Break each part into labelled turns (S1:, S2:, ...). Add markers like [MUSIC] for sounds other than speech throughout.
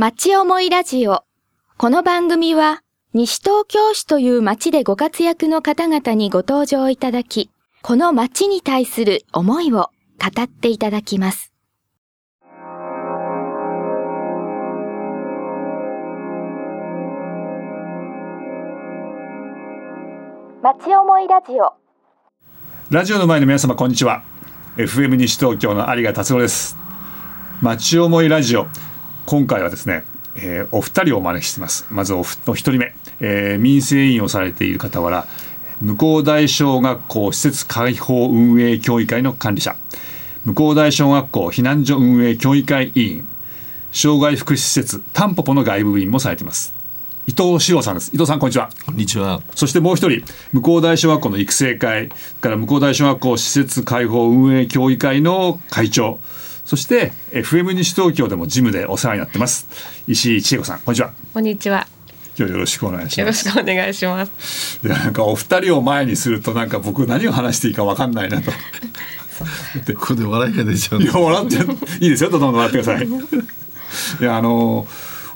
S1: 町思いラジオ。この番組は、西東京市という町でご活躍の方々にご登場いただき、この町に対する思いを語っていただきます。町思いラジオ。
S2: ラジオの前の皆様こんにちは。FM 西東京の有賀達郎です。町思いラジオ。今回はですね、えー、お二人をお招きしています。まずお一人目、えー、民生委員をされている傍ら向こう大小学校施設開放運営協議会の管理者。向こう大小学校避難所運営協議会委員。障害福祉施設タンポポの外部委員もされています。伊藤志郎さんです。伊藤さんこんにちは。
S3: こんにちは。
S2: そしてもう一人向こう大小学校の育成会から向こう大小学校施設開放運営協議会の会長そして FM 西東京でもジムでお世話になってます。石井千恵子さんこんにちは。
S4: こんにちは。
S2: 今日よろしくお願いします。
S4: よろしくお願いします。
S2: いやなんかお二人を前にするとなんか僕何を話していいかわかんないなと。
S3: ここで笑いが出ちゃう。
S2: いや笑っていいですよどんどん笑ってください。いやあの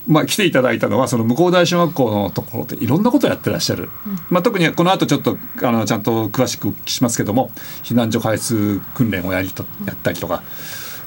S2: まあ、来ていただいたのはその向こう大小学校のところでいろんなことをやってらっしゃる、うん、まあ、特にこの後ちょっとあのちゃんと詳しくお聞きしますけども避難所開発訓練をやりとやったりとか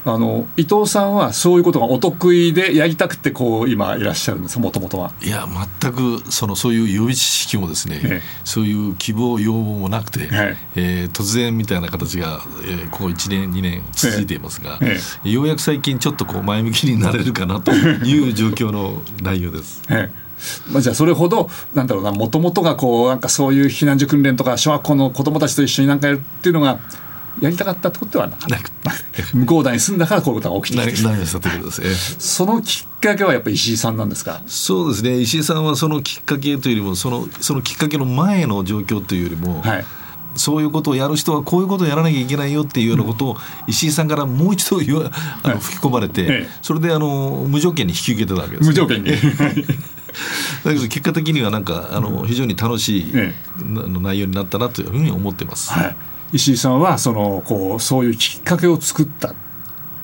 S2: あの伊藤さんはそういうことがお得意でやりたくてこう今いらっしゃるんですもともとは。
S3: いや全くそのそういう予備知識もですね、ええ、そういう希望要望もなくて、ええー、突然みたいな形が、えー、ここ1年2年続いていますが、ええ、ようやく最近ちょっとこう前向きになれるかなという [LAUGHS] 状況の内容です。ええ
S2: まあ、じゃあそれほどなんだろうなもともとがこうなんかそういう避難所訓練とか小学校の子どもたちと一緒になんかやるっていうのがやりたかったってことではなく向こうに住んだからこういうことが起きてきてそのきっかけはやっぱり石井さんなんですか？
S3: そうですね。石井さんはそのきっかけというよりもそのそのきっかけの前の状況というよりも、はい、そういうことをやる人はこういうことをやらなきゃいけないよっていうようなことを石井さんからもう一度言わあの吹き込まれて、はい、それであの無条件に引き受けてたわけです、
S2: 無条件に。[LAUGHS]
S3: だけど結果的にはなんかあの非常に楽しい、内容になったなというふうに思ってます。はい
S2: 石井さんはそのこうそういうきっかけを作ったっ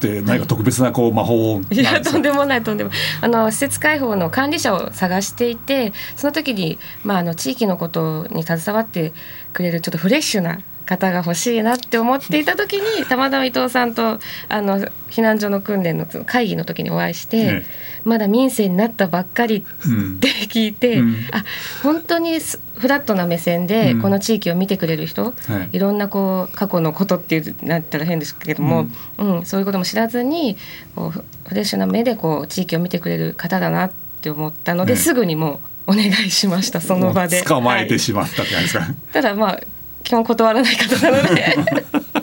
S2: て何か特別なこう魔法
S4: いやとんでもないとんでもあの施設開放の管理者を探していてその時に、まあ、あの地域のことに携わってくれるちょっとフレッシュな方が欲しいなって思っていた時にたまたま伊藤さんとあの避難所の訓練の会議の時にお会いして、ね、まだ民生になったばっかりって聞いて、うん、あ本当にフラットな目線でこの地域を見てくれる人、うんはい、いろんなこう過去のことっていうなったら変ですけども、うん、うん、そういうことも知らずにこうフレッシュな目でこう地域を見てくれる方だなって思ったので、ね、すぐにもうお願いしましたその場で。
S2: 捕まえてしまったって感じですか、はい、
S4: ただまあ基本断らない方なので。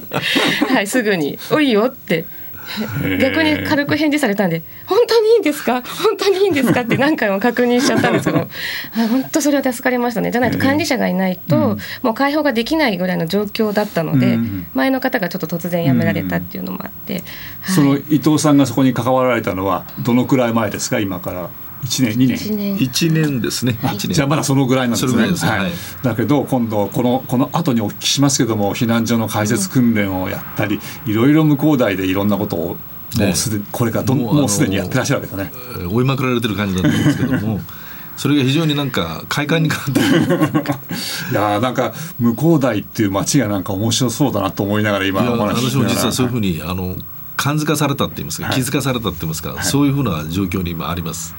S4: [LAUGHS] はいすぐに「おいよ」って [LAUGHS] 逆に軽く返事されたんで「本当にいいんですか？本当にいいんですか?」って何回も確認しちゃったんですけど。[LAUGHS] 本当それは助かりましたね。じゃないと管理者がいないと、もう開放ができないぐらいの状況だったので、前の方がちょっと突然辞められたっていうのもあって、
S2: その伊藤さんがそこに関わられたのはどのくらい前ですか？今から。1年2年。
S3: 1, 年。1年ですね。
S2: じゃあまだそのぐらいなんですね、はい、だけど今度このこの後にお聞きしますけども避難所の開設訓練をやったり、いろいろ向こう大でいろんなことをもうすで、これからどもうすでにやってらっしゃるわけです
S3: ね追いまくられてる感じだったんですけども [LAUGHS] それが非常になんか快感に変わって [LAUGHS]
S2: いやなんか向こう大っていう街がなんか面白そうだなと思いながら今
S3: お話私も実はそういうふうにあの感づかされたって言いますか、気づかされたって言いますか、はい、そういうふうな状況に今あります。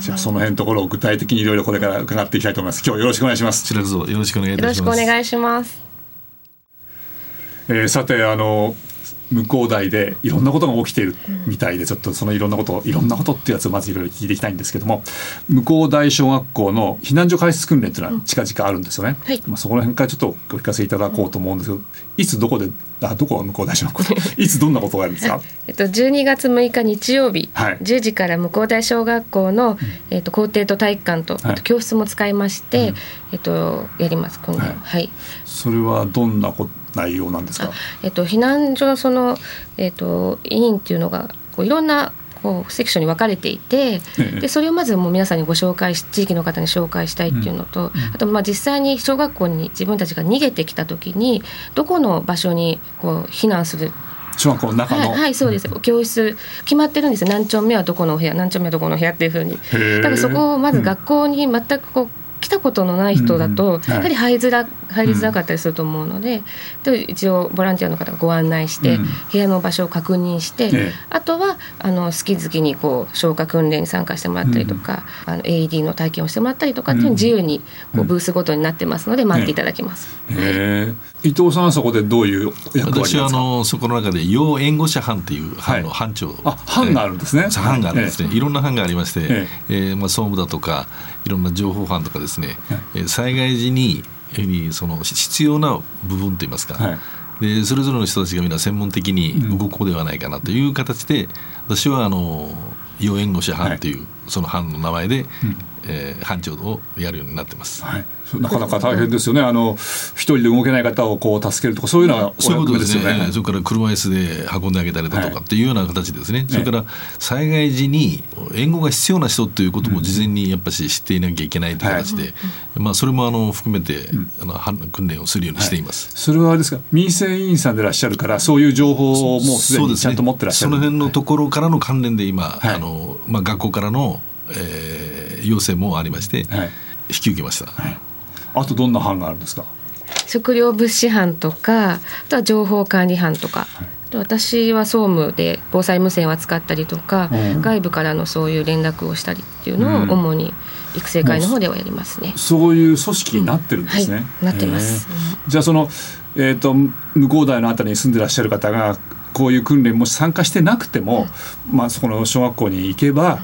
S2: じゃあその辺のところを具体的にいろいろこれから伺っていきたいと思います。今日よろしくお願いします。
S3: よろしくお願いします。よろしくお願いします。
S4: え
S2: ー、さてあの向こう大でいろんなことが起きているみたいでちょっとそのいろんなこといろんなことっていうやつをまずいろいろ聞いていきたいんですけども向こう大小学校の避難所開設訓練っていうのは近々あるんですよね、はい、まあ、そこら辺からちょっとお聞かせいただこうと思うんですけどいつどこであどこが向こう大小学校？い。つどんなことがあるんですか、
S4: えっと、12月6日日曜日、はい、10時から向こう大小学校の、えっと、校庭と体育館と、はい、教室も使いまして、うん、えっと、やります。今度、はい、はい、
S2: それはどんなこと内容なんですか？
S4: えっと避難所のそのえっと委員っていうのがこういろんなこうセクションに分かれていて、でそれをまずもう皆さんにご紹介し地域の方に紹介したいっていうのと、うん、あとまあ実際に小学校に自分たちが逃げてきた時にどこの場所にこう避難する
S2: 小学校の中の、
S4: はい、はい、そうです。教室決まってるんですよ。何丁目はどこの部屋、何丁目はどこの部屋っていうふうに。だからそこをまず学校に全くこう来たことのない人だと、やはり入りづら入りづらかったりすると思うので、うん、一応ボランティアの方がご案内して、うん、部屋の場所を確認して、あとはあの好き好きにこう消火訓練に参加してもらったりとか、うん、あの AED の体験をしてもらったりとかっていう自由にこうブースごとになってますので待っていただきます。
S2: 伊藤さんはそこでどういう
S3: 私はあのそこの中で要援護者班っていう班の班長、
S2: あ班があるんですね。
S3: 班があるんですね。いろんな班がありまして、ええ。ー、まあ総務だとかいろんな情報班とかですね、はい、災害時ににその必要な部分といいますか、はい、でそれぞれの人たちがみんな専門的に動こうではないかなという形で、私はあの要援護者班という、その班の名前で、うんえー、班長をやるようになってます。
S2: はい、なかなか大変ですよね。あの一人で動けない方をこう助けるとかそういうのは
S3: そういうことですね。それから車椅子で運んであげたりだとかっていうような形ですね。はい、それから災害時に援護が必要な人ということも事前にやっぱし知っていなきゃいけないという形で、はい、まあそれもあの含めて、あの訓練をするようにしています。
S2: それはあれですか民生委員さんでいらっしゃるからそういう情報をもうすでにちゃんと持ってらっしゃる。
S3: そ、ね,、の辺のところからの関連で今、あのまあ学校からの、えー要請もありまして、はい、引き受けました、はい、
S2: あとどんな班があるんですか？
S4: 食料物資班とかあとは情報管理班とか、はい、私は総務で防災無線を扱ったりとか、うん、外部からのそういう連絡をしたりっていうのを主に育成会の方ではやりますね、
S2: うん、そういう組織になってるんですね、
S4: うん、なってます、
S2: じゃあその、えーと、向こう台のあたりに住んでらっしゃる方がこういう訓練もし参加してなくても、まあ、そこの小学校に行けば、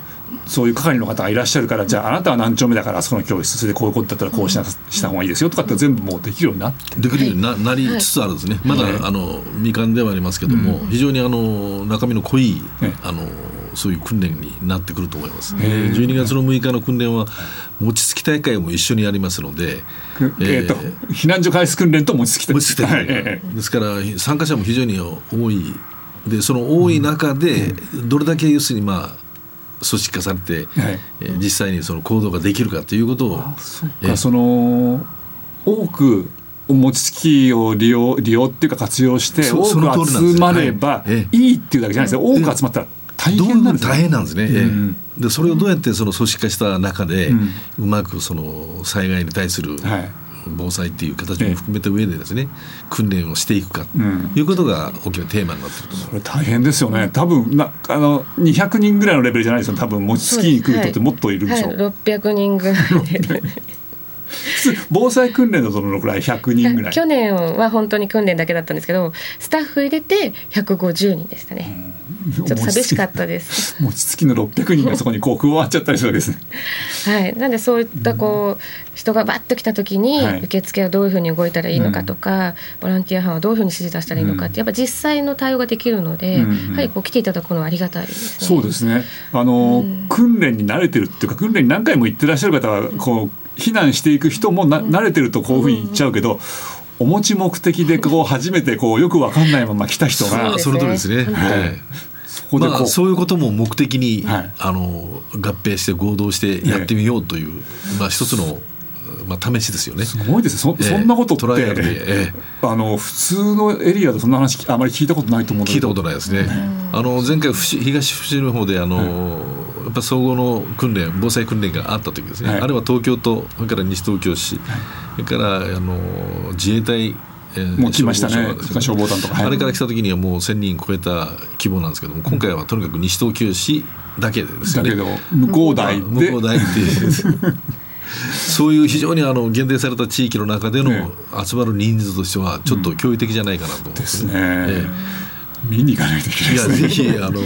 S2: そういう係の方がいらっしゃるからじゃああなたは何丁目だからあそこの教室それでこういうことだったらこうしなした方がいいですよとかって全部もうできるようになって。
S3: できるようにななりつつあるんですね、まだ、あの未完ではありますけども、非常にあの中身の濃い、あのそういう訓練になってくると思います。12月の6日の訓練は餅つき大会も一緒にやりますので、
S2: えーと避難所開始訓練と餅つき
S3: 大会、ですから参加者も非常に多い。でその多い中でどれだけ要するにまあ組織化されて、はい。えー、実際にその行動ができるかということを
S2: そえー、その多く餅つきを利用利用っていうか活用して多く集まればい。いっていうだけじゃないですよ、多く集まったら大変なんです、
S3: ね、大変なんですね、うん、でそれをどうやってその組織化した中で、うん、うまくその災害に対する、はい防災っていう形も含めた上でですね、訓練をしていくかということが大きなテーマになってると思
S2: う、それ大変ですよね。多分なあの200人ぐらいのレベルじゃないですよ多分餅つきに来る人ってもっといるでしょう、はい。はい、
S4: 600人ぐらい
S2: 防災訓練のどのくらい100人ぐらい。
S4: 去年は本当に訓練だけだったんですけどスタッフ入れて150人でしたね、ちょっと寂しかったです。
S2: 餅つきの600人がそこにこう加わっちゃったりするわけですね。
S4: はい。なんでそういったこう、人がバッと来た時に、受付はどういうふうに動いたらいいのかとか、うん、ボランティア班はどういうふうに指示出したらいいのかって、やっぱ実際の対応ができるので、うん、やはりこう来ていただくのはありがたいです、
S2: ね、そうですね。あの、訓練に慣れてるっていうか訓練に何回も行ってらっしゃる方はこう避難していく人もな慣れてるとこういうふうに言っちゃうけど、お持ち目的でこう初めてこうよく分かんないまま来た人が。
S3: その通りですね、はい。そまあ、そういうことも目的に、はい、あの合併して合同してやってみようという、まあ、一つのまあ、試しですよね。
S2: すごいですそ,、そんなことって、えー、あの普通のエリアでそんな話あまり聞いたことないと思う
S3: 聞いたことないですね。あの前回東伏見の方であの、はいやっぱ総合の訓練防災訓練があった時ですね、はい、あれは東京とそれから西東京市、はい、それからあの自衛隊
S2: えー、もう来ましたね。消防団とか、
S3: はい、あれから来た時にはもう1000人超えた規模なんですけども今回はとにかく西東京市だけでですね。だけど
S2: 向こう大で。
S3: 向こう大で。[LAUGHS] そういう非常にあの限定された地域の中での集まる人数としてはちょっと驚異的じゃないかなと思
S2: うんですね。えー見に行かないといけない
S3: ですね。いやぜひあの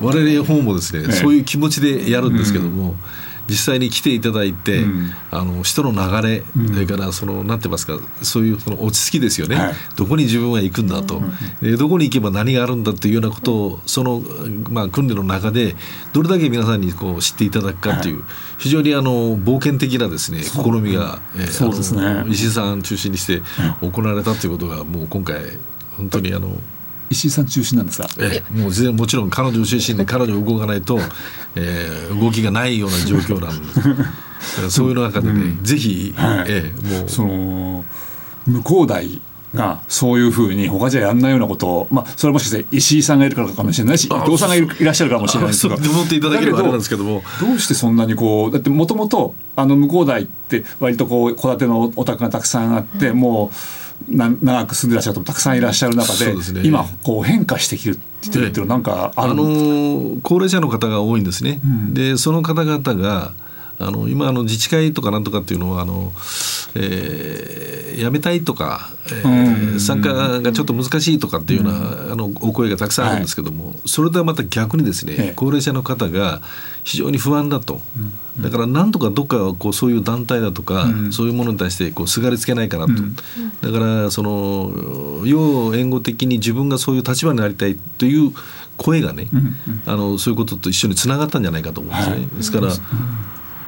S3: 我々方もですね、そういう気持ちでやるんですけども。実際に来ていただいて、うん、あの人の流れ、うん、それからそのなんて言いますかそういうその落ち着きですよね、はい、どこに自分は行くんだと、うん、どこに行けば何があるんだというようなことをその、まあ、訓練の中でどれだけ皆さんにこう知っていただくかという、はい、非常にあの冒険的なですね試みが、えね、石井さん中心にして行われたということがもう今回本当にあの。
S2: 石井さん中心なんですか、
S3: ええ、もう全もちろん彼女中心で彼女動かないと、えー、動きがないような状況なんで。[LAUGHS] すそういう中でね、うん、ぜひ、はい、え
S2: え、もう。その向こう大がそういうふうに他じゃやんないようなことを、まあ、それはもしかして石井さんがいるからかもしれないし伊藤さんがいらっしゃるかもしれないですけど
S3: 思っていただければあれなんですけども。
S2: どうしてそんなにこうだってもともと向こう台って割とこう戸建てのお宅がたくさんあって、うん、もうな長く住んでらっしゃる方もたくさんいらっしゃる中で、ね、今こう変化してきてるっていうのなんかある、あの
S3: 高齢者の方が多いんですね。うん、でその方々があの今あの自治会とかなんとかっていうのはあの、えー、やめたいとか、えー、参加がちょっと難しいとかっていうような、あのお声がたくさんあるんですけども、はい、それとはまた逆にですね、高齢者の方が非常に不安だと、だからなんとかどっかこうそういう団体だとか、そういうものに対してこうすがりつけないかなと、だからその要援護的に自分がそういう立場になりたいという声がね、あのそういうことと一緒につながったんじゃないかと思うんですね。ですから、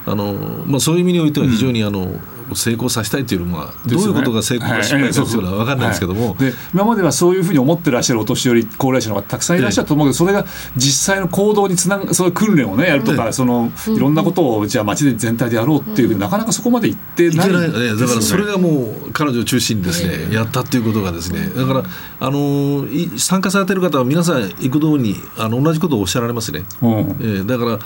S3: あのまあ、そういう意味においては非常にあの、成功させたいというのはどういうことが成功か失敗かとい。うのは分かんないですけども、
S2: で今まではそういうふうに思ってらっしゃるお年寄り高齢者の方たくさんいらっしゃると思うけど、それが実際の行動につながそういう訓練をねやるとか、そのいろんなことをじゃあ町で全体でやろうっていう、なかなかそこまでいってない
S3: ない、ね、だからそれがもう彼女を中心にですね、やったっていうことがですね。だからあの参加されてる方は皆さん幾度にあの同じことをおっしゃられますね、うん、えー、だから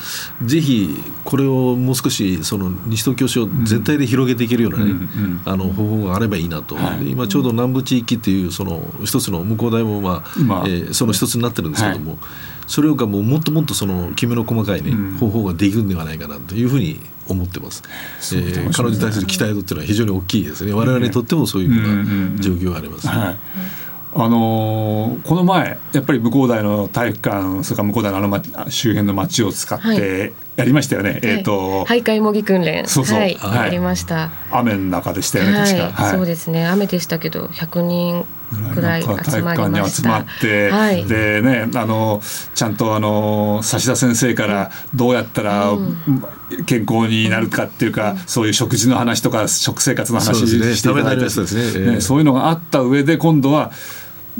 S3: ぜひこれをもう少しその西東京市を全体で広げていけるようなね、うんあの方法があればいいなと、はい、今ちょうど南部地域っていうその一つの向こう大もまあ、まあ、えー、その一つになってるんですけども、はい、それがもうもっともっとそのきめの細かいね、うん、方法ができるんではないかなというふうに思ってます。えー、彼女に対する期待度っていうのは非常に大きいですね。我々にとってもそういうふうな状況があります、ね。はい
S2: あのー、この前やっぱり向こう大の体育館それから向こう大のあの周辺の町を使ってやりましたよね、はい、えっ、ー、と。
S4: 徘徊模擬訓練。
S2: そうそう、はい、
S4: やりました。
S2: 雨の中でしたよね確か、
S4: はい、そうですね。雨でしたけど100人ぐらい集まりま
S2: し集まって、はい、でねあのちゃんとあの指田先生からどうやったら、健康になるかっていうか、うん、そういう食事の話とか食生活の話していただいて、ね。ね、そういうのがあった上で今度は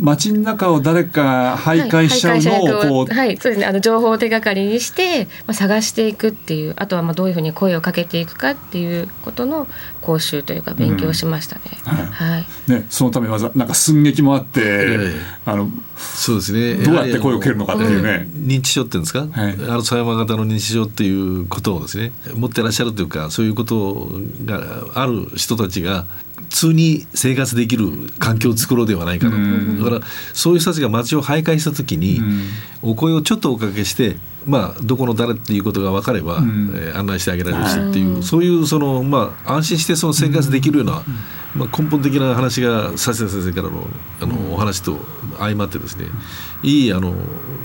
S2: 街の中を誰か徘徊しちゃうのをこ
S4: う、はい、はい、そうですね。あの情報を手がかりにして、まあ、探していくっていうあとはまあどういうふうに声をかけていくかっていうことの講習というか勉強しましたね。うん、はい、
S2: ねそのためにわざなんか寸劇もあって、えー、あの
S3: そうですね。
S2: どうやって声をかけるのかっていうね、
S3: 認知症っていうんですか、はい、アルツハイマー型の認知症っていうことをですね持ってらっしゃるというかそういうことがある人たちが通に生活できる環境を作ろうではないかなと、だからそういう人たちが街を徘徊した時に、お声をちょっとおかけしてまあ、どこの誰っていうことが分かれば、うん、えー、案内してあげられるしっていう、はい、そういうその、まあ、安心してその生活できるような、うん、まあ、根本的な話が佐々先生からのあのお話と相まってですねいいあの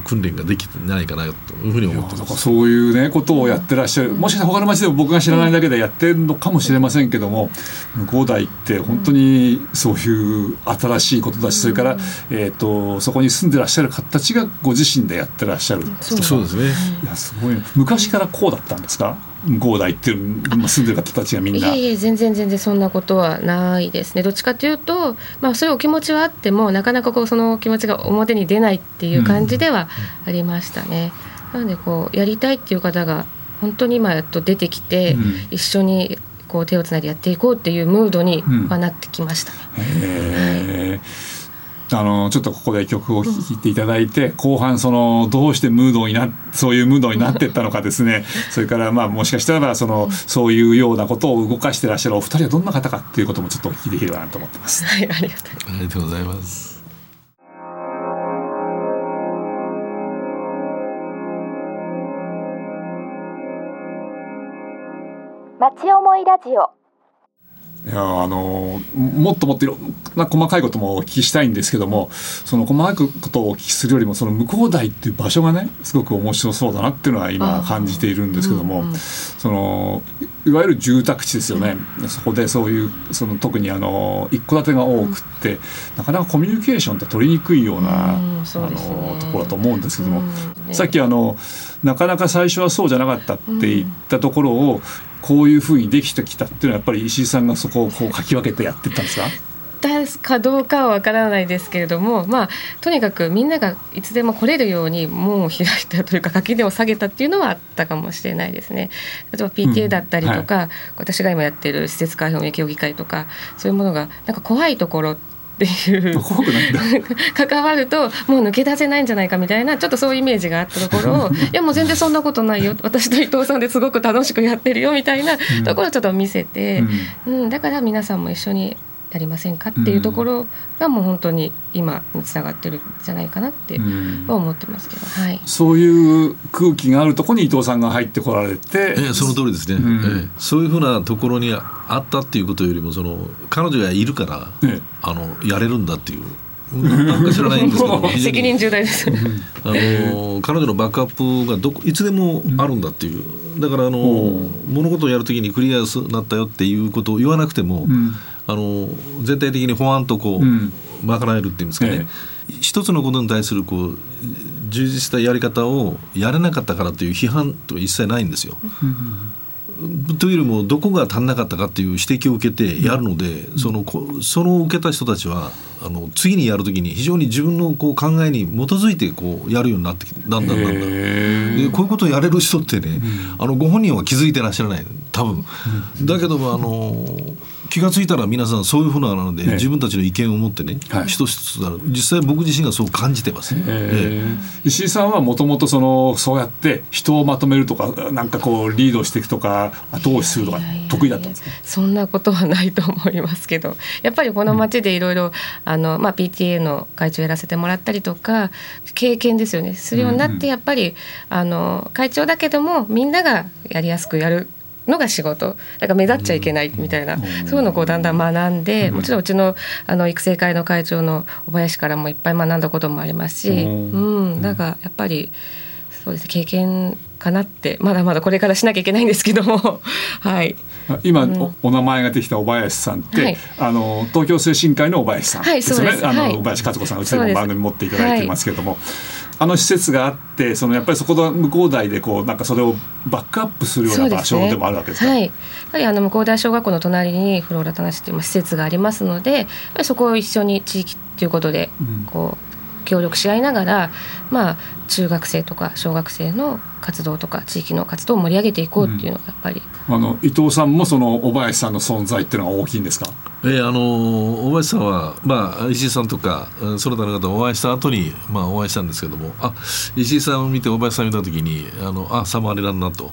S3: 訓練ができてないかなというふうに思ってます。
S2: そういうねことをやってらっしゃる。もしかしたら他の町でも僕が知らないだけでやってるのかもしれませんけども向こう大って本当にそういう新しいことだしそれから、えーと、そこに住んでらっしゃる方たちがご自身でやってらっしゃる
S3: そうですね。
S2: いやすごい。昔からこうだったんですか？豪大っていう住んでる方たちがみんな。
S4: いえいえ全然全然そんなことはないですね。どっちかというと、まあそういうお気持ちはあってもなかなかこうその気持ちが表に出ないっていう感じではありましたね。うん、なのでこうやりたいっていう方が本当に今やっと出てきて、うん、一緒にこう手をつないでやっていこうっていうムードにはなってきましたね。
S2: うんはいあのちょっとここで曲を聴いていただいて、後半そのどうしてムードになそういうムードになっていったのかですねそれからまあもしかしたらそのそういうようなことを動かしてらっしゃるお二人はどんな方かっていうこともちょっとお聞きできればなと思ってます。
S4: はい、あり
S3: がとうございます。
S1: 町思いラジオ
S2: いやあのもっともっといろんな細かいこともお聞きしたいんですけどもその細かいことをお聞きするよりもその向こう台っていう場所がねすごく面白そうだなっていうのは今感じているんですけども、うんうん、そのいわゆる住宅地ですよね、うん、そこでそういうその特にあの一戸建てが多くって、なかなかコミュニケーションって取りにくいような、うんね、あのところだと思うんですけども、ね、さっきあのなかなか最初はそうじゃなかったって言ったところを、こういうふうにできてきたっていうのはやっぱり石井さんがそこをこうかき分けてやってたんですか？
S4: かどうかはわからないですけれども、まあ、とにかくみんながいつでも来れるように門を開いたというか垣根を下げたっていうのはあったかもしれないですね。例えば PTA だったりとか、うんはい、私が今やってる施設開放協議会とかそういうものがなんか怖いところっていう。[LAUGHS] 関わるともう抜け出せないんじゃないかみたいなちょっとそういうイメージがあったところを [LAUGHS] いやもう全然そんなことないよ。私と伊藤さんですごく楽しくやってるよみたいなところをちょっと見せて、うん、うん、だから皆さんも一緒にやりませんかっていうところがもう本当に今につながってるんじゃないかなって思ってますけど、はい、
S2: そういう空気があるところに伊藤さんが入ってこられて、
S3: えー、その通りですね、うん、えー、そういうふうなところにあったっていうことよりもその彼女がいるから、えあのやれるんだっていう。なんか知らないんですけど。[LAUGHS]
S4: 責任重大です。
S3: あの彼女のバックアップがどこいつでもあるんだっていう。だからあの物事をやるときにクリアになったよっていうことを言わなくても、うんあの全体的に法案とこう、うん、賄えるっていうんですかね、ええ、一つのことに対するこう充実したやり方をやれなかったからという批判と一切ないんですよ。というよりもどこが足んなかったかっていう指摘を受けてやるので、そのその受けた人たちはあの次にやるときに非常に自分のこう考えに基づいてこうやるようになってきてだんだんだんだん。でこういうことをやれる人ってね、あのご本人は気づいてらっしゃらない。多分、だけどもあの気が付いたら皆さんそういうふうなので、ね、自分たちの意見を持ってね、はい、一つ一つなる。実際僕自身がそう感じてます、え
S2: 石井さんはもともとそのそうやって人をまとめるとかなんかこうリードしていくとか後押しするとか得意だったんですか？
S4: そんなことはないと思いますけどやっぱりこの町でいろいろあの、まあ、PTA の会長やらせてもらったりとか経験ですよね。するようになってやっぱり、あの会長だけどもみんながやりやすくやるのが仕事。だから目立っちゃいけないみたいな、うん、そういうのをこうだんだん学んで、うん、もちろんうちのあの育成会の会長の小林からもいっぱい学んだこともありますし、うん、だからやっぱりそうです経験かなって。まだまだこれからしなきゃいけないんですけども。[LAUGHS] はい。
S2: 今、うん、お名前ができた小林さんって、はい、あの東京精神科医の小林さんですね、はい、あの、はい、小林勝子さんうちでも番組持っていただいてますけれども、あの施設があってそのやっぱりそこの向こう大でこうなんかそれをバックアップするような場所でもあるわけですか、
S4: ね、はい、やはりあの向こう大小学校の隣にフローラタナシという施設がありますのでそこを一緒に地域ということでこう、協力し合いながら、まあ、中学生とか小学生の活動とか地域の活動を盛り上げていこうっていうのがやっぱり、
S2: うん、あの伊藤さんもその小林さんの存在っていうのは大きいんですか？
S3: えー、あの小林さんは、まあ、石井さんとかその他の方お会いした後にまあお会いしたんですけどもあ石井さんを見て小林さんを見た時にあのあサマーレランなと。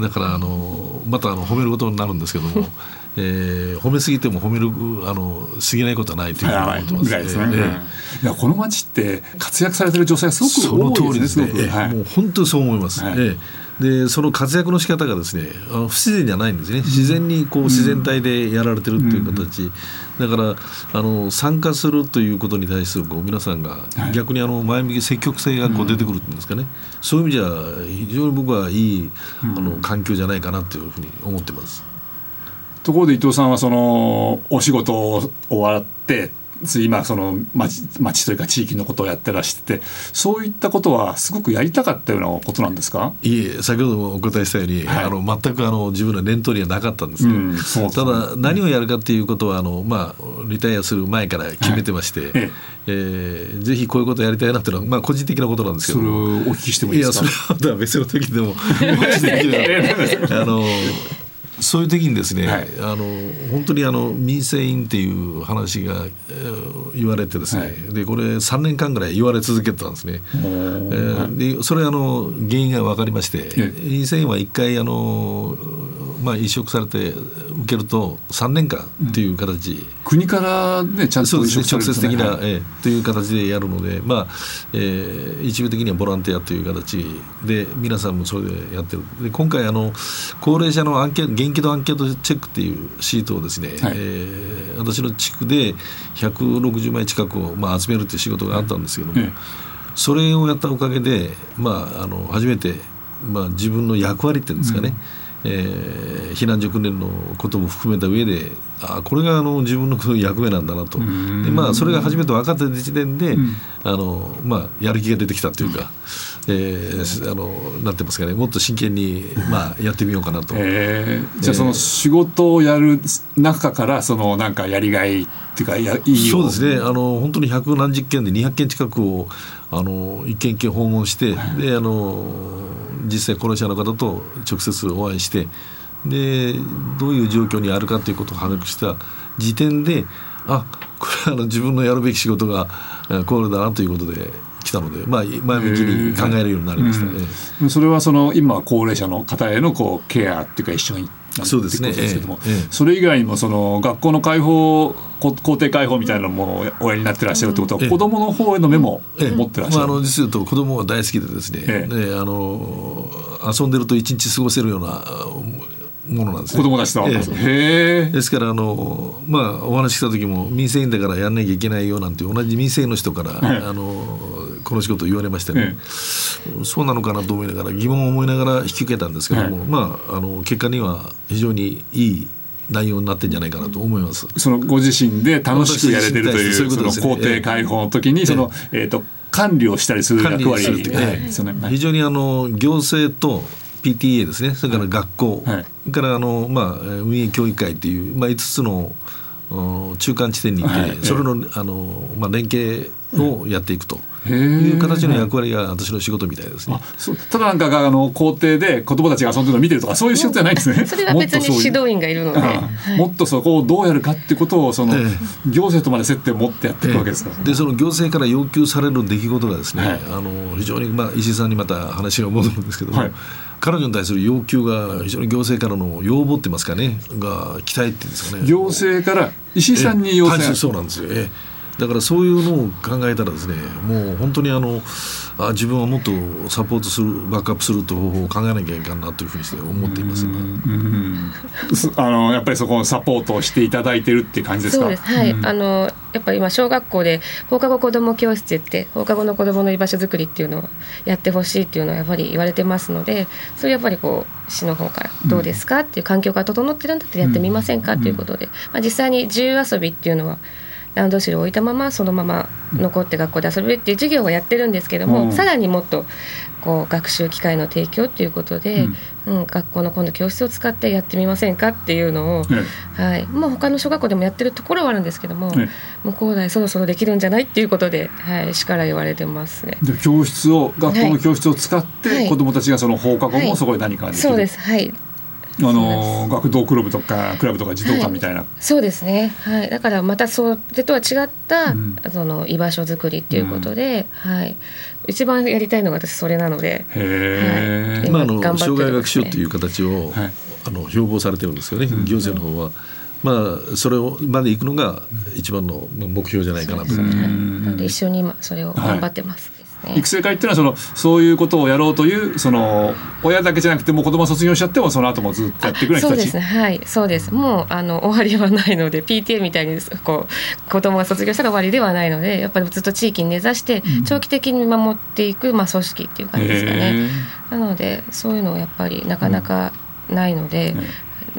S3: だからあのまたあの褒めることになるんですけども [LAUGHS] えー、褒めすぎても褒めるあの過ぎないことはないというふうに思ってます。ですね、
S2: いやこの町って活躍されてる女性がすごく多いですね。その通りですね。
S3: はい、もう本当にそう思います。はい、えーでその活躍の仕方がですねあの不自然じゃないんですね。自然にこう自然体でやられてるっていう形、だからあの参加するということに対するこう皆さんが逆にあの前向き積極性がこう出てくるんですかね、そういう意味じゃ非常に僕はいいあの環境じゃないかなというふうに思ってます。
S2: ところで伊藤さんはそのお仕事を終わって今その町町というか地域のことをやってらしててそういったことはすごくやりたかったようなことなんですか？
S3: いえ先ほどもお答えしたように、はい、あの全くあの自分の念頭にはなかったんですけど、うんね、ただ何をやるかっていうことはあの、まあ、リタイアする前から決めてまして、はい、ええ。ー、ぜひこういうことやりたいなっていうのは、まあ、個人的なことなんですけど。それを
S2: お聞きしてもいいですか？いや
S3: それは別の時でもあのそういう時にですね、はい、あの本当にあの民生委員っていう話が、えー、言われてですね、はい、でこれ3年間ぐらい言われ続けてたんですね。えー、でそれあの原因が分かりまして、民生委員は一回あのまあ、移植されて受けると3年間っていう形、うん、
S2: 国からねちゃんと、
S3: ね、直接的な、えー、という形でやるので、まあえー、一部的にはボランティアという形で皆さんもそれでやってる。で今回あの高齢者のアンケート元気度アンケートチェックっていうシートをですね、はい、えー、私の地区で160枚近くを、まあ、集めるという仕事があったんですけども、はい、それをやったおかげで、まあ、あの初めて、まあ、自分の役割っていうんですかね、うんえー、避難所訓練のことも含めた上であこれがあの自分の役目なんだなと。で、まあ、それが初めて分かった時点で、うん、あのまあ、やる気が出てきたというか、えー、あのなんてますかねもっと真剣に、まあ、やってみようかなと。
S2: えー、じゃあその仕事をやる中からそのなんかやりがいっていうかやいい
S3: そうですね。あの本当に百何十件で200件近くをあの一件一件訪問して、であの実際高齢者の方と直接お会いしてでどういう状況にあるかということを把握した時点であこれはあの自分のやるべき仕事がこれだなということで来たので、まあ、前向きに考えるようになりましたね、
S2: うん、それはその今高齢者の方へのこうケアっていうか一緒に
S3: そうですね。
S2: ですけども、ええ、それ以外にもその学校の開放校庭開放みたいなものをおやりになってらっしゃるってことは、ええ、子どもの方への目も持ってらっしゃる、まあ、あの
S3: 実を言うと子どもが大好きでですね,、ええ、あの遊んでると一日過ごせるようなものなんです
S2: 子供たちと、
S3: ええ、ですからあの、まあ、お話した時も民生委員だからやんなきゃいけないよなんて同じ民生の人から、あのこの仕事を言われましてね、そうなのかなと思いながら疑問を思いながら引き受けたんですけども、まあ、あの結果には非常にいい内容になってんじゃないかなと思います。
S2: そのご自身で楽しくやれてるというその工程開放の時にその、えー、と管理をしたりする役割
S3: 非常にあの行政と PTA ですね。それから学校、はい、からあの、まあ、運営協議会っていう、まあ、5つの中間地点にいて、はい、それのあの、まあ、連携をやっていくと。いう形の役割が私の仕事みたいですね。
S2: ただなんかあの校庭で子供たちが遊んでるのを見てるとかそういう仕事じゃないですね。[LAUGHS]
S4: それは別に指導員がいるので、
S2: もっとそこをどうやるかってことをその、行政とまで接点を持ってやっていくわけですから、
S3: えでその行政から要求される出来事がですね、はい、あの非常にまあ石井さんにまた話が戻るんですけども。はい。彼女に対する要求が非常に行政からの要望って言いますかねが期待っていうんですかね。
S2: 行政から石井さんに要請。
S3: そうなんですよ、えだからそういうのを考えたらですねもう本当にあのあ自分はもっとサポートするバックアップするという方法を考えなきゃいけないなというふうにして思っています、
S2: あのやっぱりそこをサポートしていただいてるっていう感じですか？
S4: そうです。はい、うん、あのやっぱり今小学校で放課後子ども教室って放課後の子どもの居場所づくりっていうのをやってほしいっていうのはやっぱり言われてますのでそれやっぱりこう市の方からどうですか？っていう環境が整ってるんだったらやってみませんか？っていうことで、まあ、実際に自由遊びっていうのはランドセルを置いたままそのまま残って学校で遊べるっていう授業をやってるんですけども、うん、さらにもっとこう学習機会の提供っていうことで、うん、うん、学校の今度教室を使ってやってみませんかっていうのを、はい。まあ、他の小学校でもやってるところはあるんですけども、もう高大そろそろできるんじゃないっていうことで、はい、市から言われてますね。
S2: で教室を学校の教室を使って、はい、子どもたちがその放課後もそこで何かできる、
S4: はい、そうです。はい
S2: あの学童クラブとかクラブとか児童館みたいな、はい、
S4: そうですね、はい、だからまたそれとは違った、うん、その居場所づくりっていうことで、うん、はい、一番やりたいのが私それなので、
S3: はい、まあ、あの障害学習っていう形を、はい、あの標榜されてるんですよね、うん、行政の方は。まあ、それをまで行くのが一番の目標じゃないかなと。
S4: 一緒に今それを頑張ってます。
S2: 育成会っていうのはそのそういうことをやろうというその親だけじゃなくても子供卒業しちゃってもその後もずっとやっていくような人たち。
S4: そうですね。はい。そうです。もうあの終わりはないので PTA みたいにこう子供が卒業したら終わりではないのでやっぱりずっと地域に根ざして長期的に見守っていく、まあ、組織っていう感じですかね。なのでそういうのはやっぱりなかなかないので、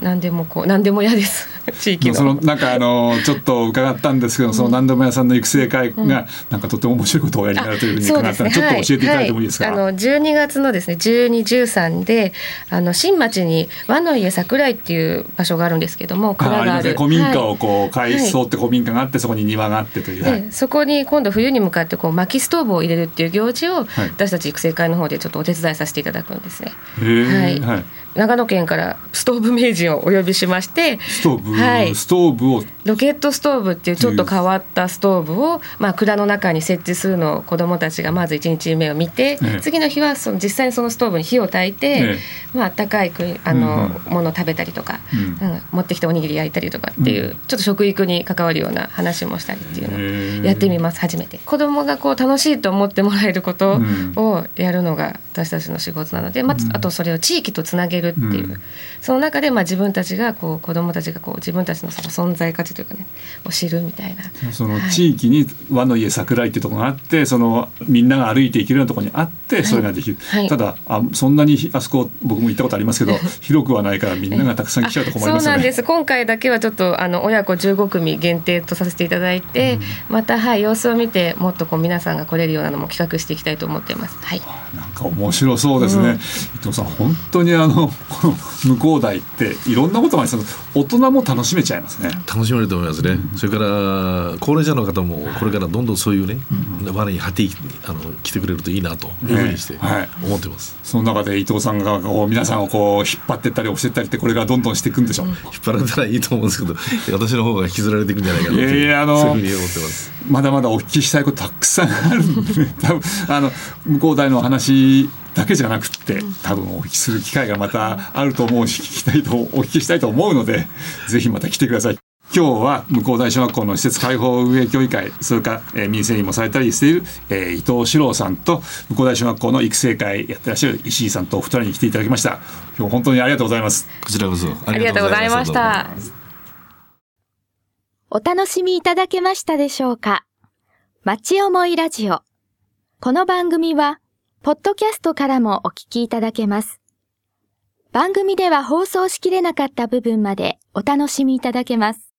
S4: 何でもこう何でも嫌です。[LAUGHS] 地域の。
S2: そのなんかあのちょっと伺ったんですけど、うん、その何でも屋さんの育成会が、うん、なんかとても面白いことをおやりになるというふうに伺ったので、ね、ちょっと教えていただいてもいいですか、
S4: はい。はい、あの12月のですね1213であの新町に和の家桜井っていう場所があるんですけども
S2: 蔵がある、ね、古民家をこう改装って古民家があって、そこに庭があってという、
S4: はい、そこに今度冬に向かってこう薪ストーブを入れるっていう行事を、私たち育成会の方でちょっとお手伝いさせていただくんですね。はい、長野県からストーブ名人をお呼びしまして
S2: ストーブ、はい、ストーブを。
S4: ロケットストーブっていうちょっと変わったストーブを、まあ、蔵の中に設置するのを子どもたちがまず1日目を見て、ね、次の日はその実際にそのストーブに火を焚いて、ね、まあったかいあの、うん、ものを食べたりとか、うん、うん、持ってきておにぎり焼いたりとかっていう、うん、ちょっと食育に関わるような話もしたりっていうのをやってみます初めて。子どもがこう楽しいと思ってもらえることをやるのが私たちの仕事なので、まあ、あとそれを地域とつなげるっていう。その中でまあ自分たちがこう子どもたちがこう自分たちのその存在価値というかねを知るみたいな。
S2: その地域に和の家桜井っていうところがあってそのみんなが歩いていけるようなところにあってそれができる、はい。はい、ただあそんなにあそこ僕も行ったことありますけど広くはないからみんながたくさん来ちゃうと困りますよね。
S4: そうなんです。今回だけはちょっとあの親子15組限定とさせていただいて、うん、またはい様子を見てもっとこう皆さんが来れるようなのも企画していきたいと思っています。はい、
S2: なんか面白そうですね、うん、伊藤さん本当にあのこの向こう台っていろんなことがあり大人も楽しめちゃいますね。
S3: 楽しめると思いますね、うん、それから高齢者の方もこれからどんどんそういうね、うん、輪に果てあの来てくれるといいなというふうにして思ってます、
S2: はい、その中で伊藤さんがこう皆さんをこう引っ張ってったり押してったりってこれがどんどんしていくんでしょう、うん、引っ
S3: 張られたらいいと思うんですけど [LAUGHS] 私の方が引きずられていくんじゃないかなと。いやあのそういうふうに思ってます。
S2: まだまだお聞きしたいことたくさんあるんで、ね、多分あの向こう台の話だけじゃなくて多分お聞きする機会がまたあると思うし聞きたいとお聞きしたいと思うのでぜひまた来てください。今日は向こう大小学校の施設開放運営協議会それから、えー、民生委員もされたりしている、えー、伊藤史郎さんと向こう大小学校の育成会やってらっしゃる石井さんとお二人に来ていただきました。今日本当にありがとうございます。
S3: こちらこそ。
S4: ありがとうございました。
S1: お楽しみいただけましたでしょうか？町思いラジオ。この番組はポッドキャストからもお聞きいただけます番組では放送しきれなかった部分までお楽しみいただけます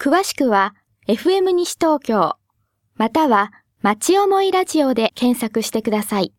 S1: 詳しくは FM 西東京、または町思いラジオで検索してください。